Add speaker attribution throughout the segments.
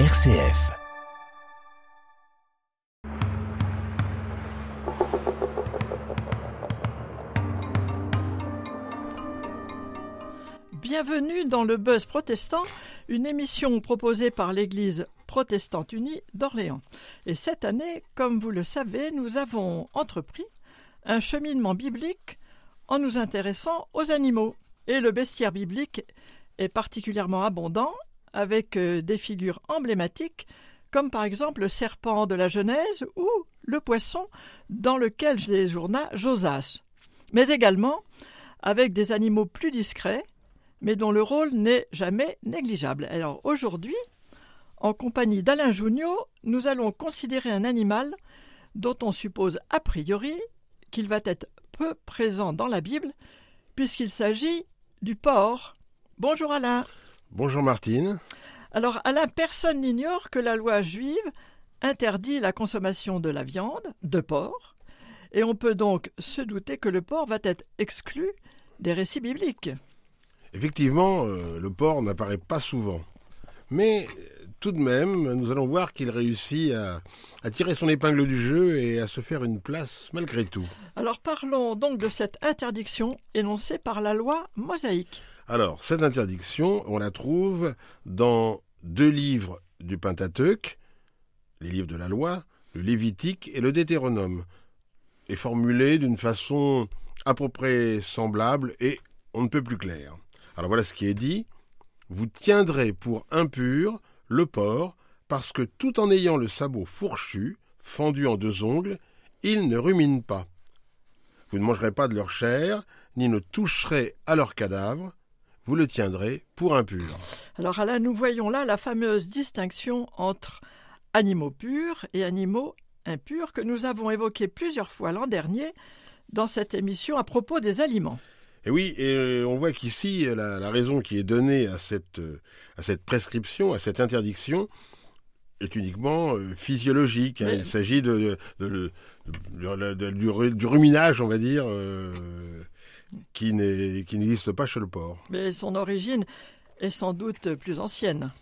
Speaker 1: RCF.
Speaker 2: Bienvenue dans le Buzz Protestant, une émission proposée par l'Église protestante unie d'Orléans. Et cette année, comme vous le savez, nous avons entrepris un cheminement biblique en nous intéressant aux animaux. Et le bestiaire biblique est particulièrement abondant avec euh, des figures emblématiques comme par exemple le serpent de la Genèse ou le poisson dans lequel séjourna Josas, mais également avec des animaux plus discrets, mais dont le rôle n'est jamais négligeable. Alors aujourd'hui, en compagnie d'Alain Junio, nous allons considérer un animal dont on suppose a priori qu'il va être peu présent dans la Bible, puisqu'il s'agit du porc. Bonjour Alain.
Speaker 3: Bonjour Martine.
Speaker 2: Alors Alain, personne n'ignore que la loi juive interdit la consommation de la viande, de porc, et on peut donc se douter que le porc va être exclu des récits bibliques.
Speaker 3: Effectivement, euh, le porc n'apparaît pas souvent. Mais tout de même, nous allons voir qu'il réussit à, à, tirer son épingle du jeu et à se faire une place malgré tout.
Speaker 2: Alors parlons donc de cette interdiction énoncée par la loi mosaïque.
Speaker 3: Alors, cette interdiction, on la trouve dans deux livres du Pentateuque, les livres de la loi, le Lévitique et le Deutéronome, est formulée d'une façon à peu semblable et on ne peut plus clair. Alors voilà ce qui est dit. Vous tiendrez pour impur le porc, parce que tout en ayant le sabot fourchu, fendu en deux ongles, il ne rumine pas. Vous ne mangerez pas de leur chair, ni ne toucherez à leur cadavre, vous le tiendrez pour impur.
Speaker 2: Alors là, nous voyons là la fameuse distinction entre animaux purs et animaux impurs que nous avons évoqué plusieurs fois l'an dernier dans cette émission à propos des aliments.
Speaker 3: Et oui, et on voit qu'ici, la, la, raison qui est donnée à cette, à cette prescription, à cette interdiction, est uniquement euh, physiologique. Hein. Il s'agit de, de, de, du, du, ruminage, on va dire, euh, qui n'existe pas chez le porc.
Speaker 2: Mais son origine est sans doute plus ancienne.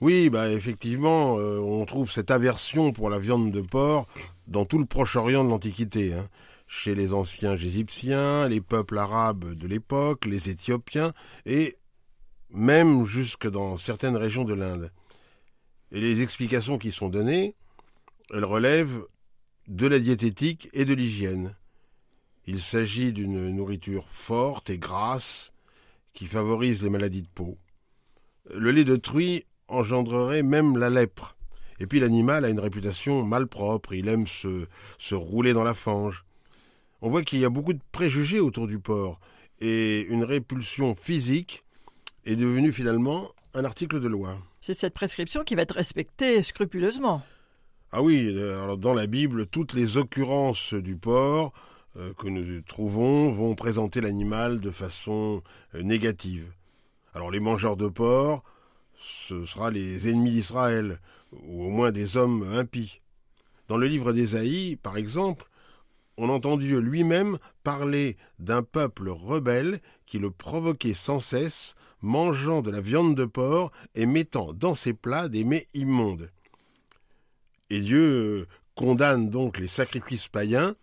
Speaker 3: Oui, bah effectivement, euh, on trouve cette aversion pour la viande de porc dans tout le Proche-Orient de l'Antiquité. Hein chez les anciens égyptiens, les peuples arabes de l'époque, les Éthiopiens, et même jusque dans certaines régions de l'Inde. Et les explications qui sont données, elles relèvent de la diététique et de l'hygiène. Il s'agit d'une nourriture forte et grasse qui favorise les maladies de peau. Le lait de truie engendrerait même la lèpre. Et puis l'animal a une réputation malpropre, il aime se, se rouler dans la fange on voit qu'il y a beaucoup de préjugés autour du porc et une répulsion physique est devenue finalement un article de loi.
Speaker 2: C'est cette prescription qui va être respectée scrupuleusement.
Speaker 3: Ah oui, euh, alors dans la Bible, toutes les occurrences du porc euh, que nous trouvons vont présenter l'animal de façon euh, négative. Alors les mangeurs de porc, ce sera les ennemis d'Israël, ou au moins des hommes impies. Dans le livre d'Ésaïe, par exemple, on entend Dieu lui-même parler d'un peuple rebelle qui le provoquait sans cesse, mangeant de la viande de porc et mettant dans ses plats des mets immondes. Et Dieu euh, condamne donc les sacrifices païens,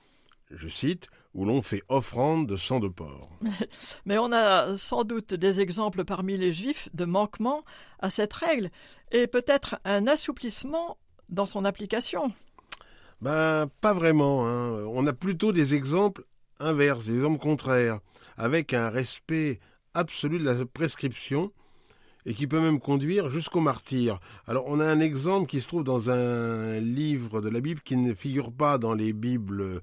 Speaker 3: je cite, où l'on fait offrande de sang de porc.
Speaker 2: Mais on a sans doute des exemples parmi les juifs de manquement à cette règle et peut-être un assouplissement dans son application.
Speaker 3: Ben, pas vraiment. Hein. On a plutôt des exemples inverses, des exemples contraires, avec un respect absolu de la prescription et qui peut même conduire jusqu'au martyr. Alors, on a un exemple qui se trouve dans un livre de la Bible qui ne figure pas dans les Bibles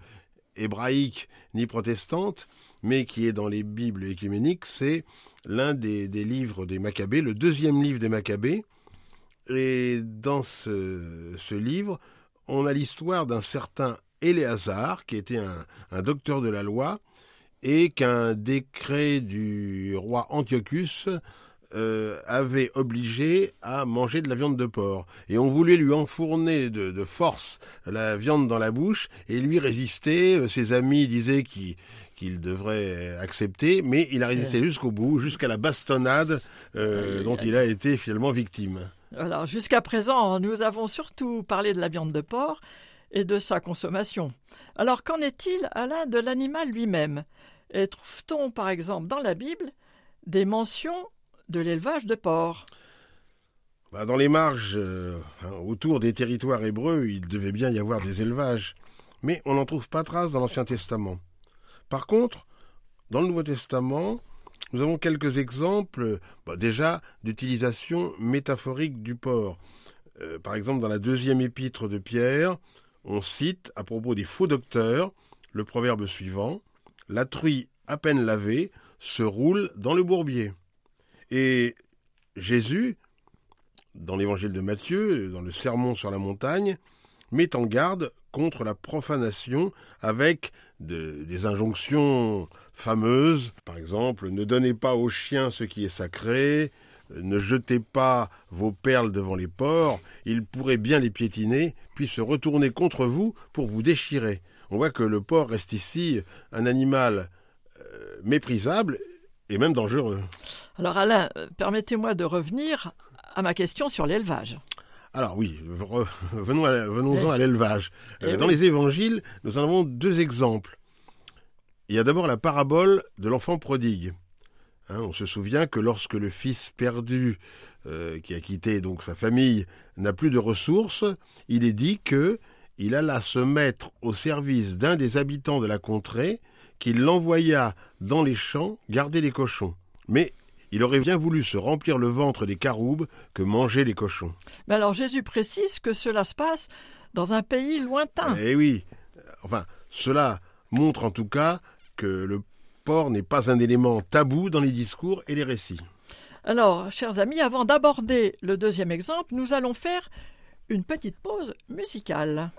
Speaker 3: hébraïques ni protestantes, mais qui est dans les Bibles écuméniques. C'est l'un des, livres des Maccabées, le deuxième livre des Maccabées. Et dans ce, livre, on a l'histoire d'un certain Éléazar, qui était un, docteur de la loi, et qu'un décret du roi Antiochus euh, avait obligé à manger de la viande de porc. Et on voulait lui enfourner de, de force la viande dans la bouche, et lui résister. Euh, ses amis disaient qu'il qu'il devrait accepter, mais il a résisté jusqu'au bout, jusqu'à la bastonnade euh, dont il a été finalement victime.
Speaker 2: Alors, jusqu'à présent, nous avons surtout parlé de la viande de porc et de sa consommation. Alors, qu'en est-il, Alain, de l'animal lui-même? Et trouve-t-on, par exemple, dans la Bible, des mentions de l'élevage de porcs?
Speaker 3: Bah, Dans les marges, euh, hein, autour des territoires hébreux, il devait bien y avoir des élevages. Mais on n'en trouve pas trace dans l'Ancien Testament. Par contre, dans le Nouveau Testament, nous avons quelques exemples bah, déjà d'utilisation métaphorique du porc. Euh, par exemple, dans la deuxième épître de Pierre, on cite à propos des faux docteurs le proverbe suivant La truie à peine lavée se roule dans le bourbier. Et Jésus, dans l'évangile de Matthieu, dans le sermon sur la montagne, met en garde contre la profanation avec des injonctions fameuses. Par exemple, ne donnez pas aux chiens ce qui est sacré, ne jetez pas vos perles devant les porcs, ils pourraient bien les piétiner, puis se retourner contre vous pour vous déchirer. On voit que le porc reste ici un animal euh, méprisable et même dangereux.
Speaker 2: Alors Alain, euh, permettez-moi de revenir à ma question sur l'élevage.
Speaker 3: Alors oui, venons-en à l'élevage. Dans les évangiles, nous en avons deux exemples. Il y a d'abord la parabole de l'enfant prodigue. Hein, on se souvient que lorsque le fils perdu, euh, qui a quitté donc sa famille, n'a plus de ressources, il est dit que il alla se mettre au service d'un des habitants de la contrée, qui l'envoya dans les champs garder les cochons. Mais il aurait bien voulu se remplir le ventre des caroubes que mangeaient les cochons.
Speaker 2: Mais alors Jésus précise que cela se passe dans un pays lointain.
Speaker 3: Eh oui, enfin, cela montre en tout cas que le n'est pas un élément tabou dans les discours et les récits.
Speaker 2: Alors, chers amis, avant d'aborder le deuxième exemple, nous allons faire une petite pause musicale.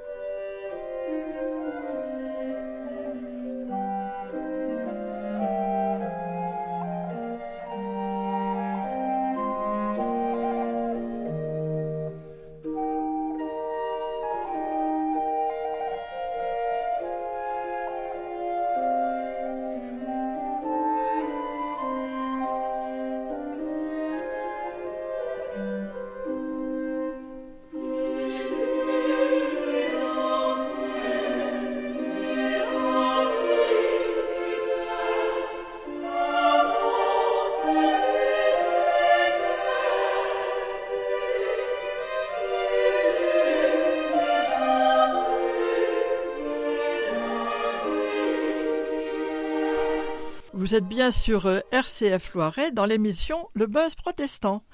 Speaker 2: Vous êtes bien sur euh, RCF Loiret dans l'émission Le Buzz protestant.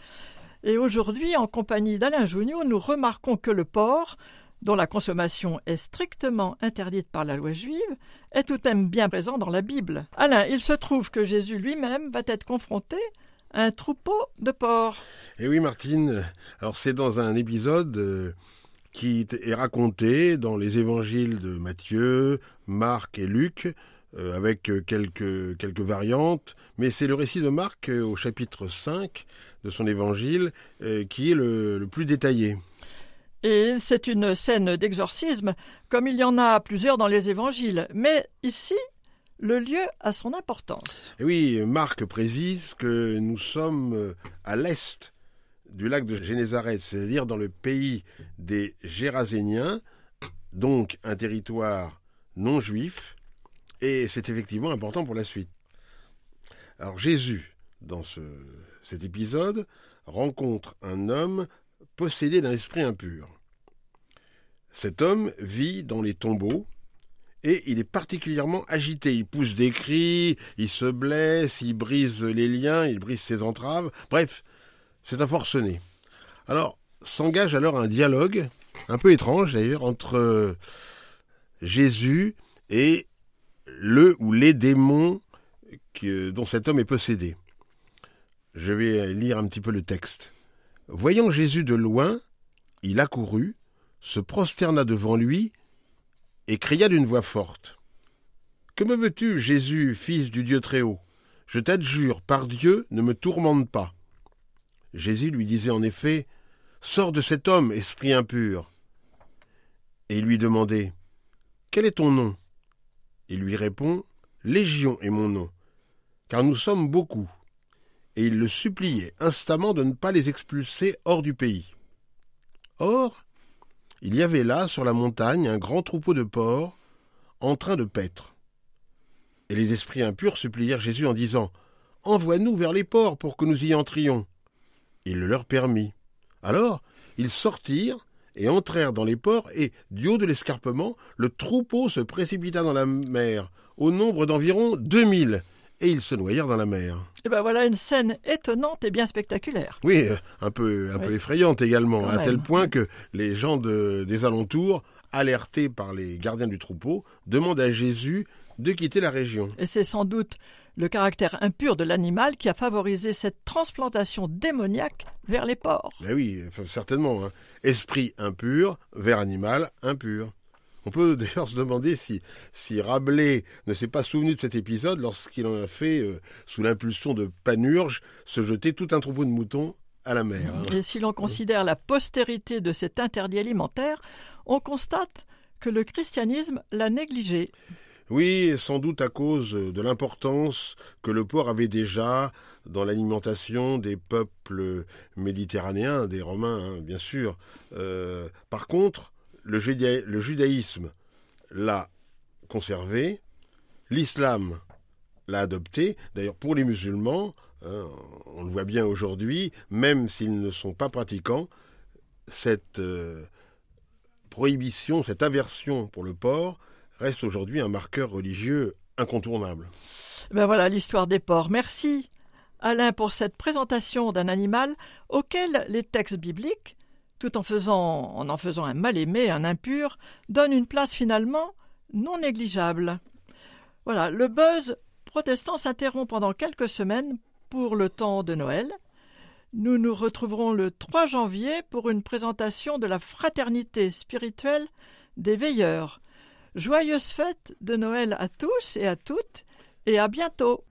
Speaker 2: Et aujourd'hui, en compagnie d'Alain Jougnot, nous remarquons que le porc, dont la consommation est strictement interdite par la loi juive, est tout de même bien présent dans la Bible. Alain, il se trouve que Jésus lui-même va être confronté à un troupeau de porcs.
Speaker 3: Eh oui, Martine. Alors, c'est dans un épisode. Euh, qui est raconté dans les évangiles de Matthieu, Marc et Luc, euh, avec euh, quelques, quelques variantes, mais c'est le récit de Marc euh, au chapitre 5 de son évangile qui est le, plus détaillé.
Speaker 2: Et c'est une scène d'exorcisme, comme il y en a plusieurs dans les évangiles. Mais ici, le lieu a son importance.
Speaker 3: Et oui, Marc précise que nous sommes à l'est du lac de Génézareth, c'est-à-dire dans le pays des Géraséniens, donc un territoire non juif, et c'est effectivement important pour la suite. Alors Jésus, dans cet épisode, rencontre un homme possédé d'un esprit impur. Cet homme vit dans les tombeaux et il est particulièrement agité. Il pousse des cris, il se blesse, il brise les liens, il brise ses entraves. Bref, c'est un forcené. Alors, s'engage alors un dialogue, un peu étrange d'ailleurs, entre Jésus et le ou les démons dont cet homme est possédé. Je vais lire un petit peu le texte. Voyant Jésus de loin, il accourut, se prosterna devant lui et cria d'une voix forte. Que me veux-tu, Jésus, fils du Dieu Très-Haut? Je t'adjure, par Dieu, ne me tourmente pas. Jésus lui disait en effet Sors de cet homme, esprit impur. Et il lui demandait Quel est ton nom? Il lui répond Légion est mon nom, car nous sommes beaucoup. et il le suppliait instamment de ne pas les expulser hors du pays. Or, il y avait là, sur la montagne, un grand troupeau de porcs en train de paître. Et les esprits impurs supplièrent Jésus en disant Envoie-nous vers les porcs pour que nous y entrions. Il le leur permit. Alors, ils sortirent et entrèrent dans les ports, et, du haut de l'escarpement, le troupeau se précipita dans la mer, au nombre d'environ deux mille, et ils se noyèrent dans la mer.
Speaker 2: Et ben voilà une scène étonnante et bien spectaculaire.
Speaker 3: Oui, euh, un peu, un peu effrayante également, à tel point que les gens des alentours, alertés par les gardiens du troupeau, demandent à Jésus de quitter la région.
Speaker 2: Et c'est sans doute le caractère impur de l'animal qui a favorisé cette transplantation démoniaque vers les porcs.
Speaker 3: Ben oui, certainement. Hein. Esprit impur vers animal impur. On peut d'ailleurs se demander si, si Rabelais ne s'est pas souvenu de cet épisode lorsqu'il en a fait, euh, sous l'impulsion de Panurge, se jeter tout un troupeau de moutons à la mer. Hein.
Speaker 2: Et si l'on considère la postérité de cet interdit alimentaire, on constate que le christianisme l'a négligé.
Speaker 3: Oui, sans doute à cause de l'importance que le porc avait déjà dans l'alimentation des peuples méditerranéens, des Romains, hein, bien sûr. Euh, par contre, le, judaïsme l'a conservé, l'islam l'a adopté. D'ailleurs, pour les musulmans, hein, on le voit bien aujourd'hui, même s'ils ne sont pas pratiquants, cette euh, prohibition, cette aversion pour le porc reste aujourd'hui un marqueur religieux incontournable.
Speaker 2: Ben voilà l'histoire des porcs. Merci Alain pour cette présentation d'un animal auquel les textes bibliques, tout en, faisant, en en faisant un mal-aimé, un impur, donnent une place finalement non négligeable. Voilà, le buzz protestant s'interrompt pendant quelques semaines pour le temps de Noël. Nous nous retrouverons le 3 janvier pour une présentation de la fraternité spirituelle des veilleurs. Joyeuses fêtes de Noël à tous et à toutes, et à bientôt.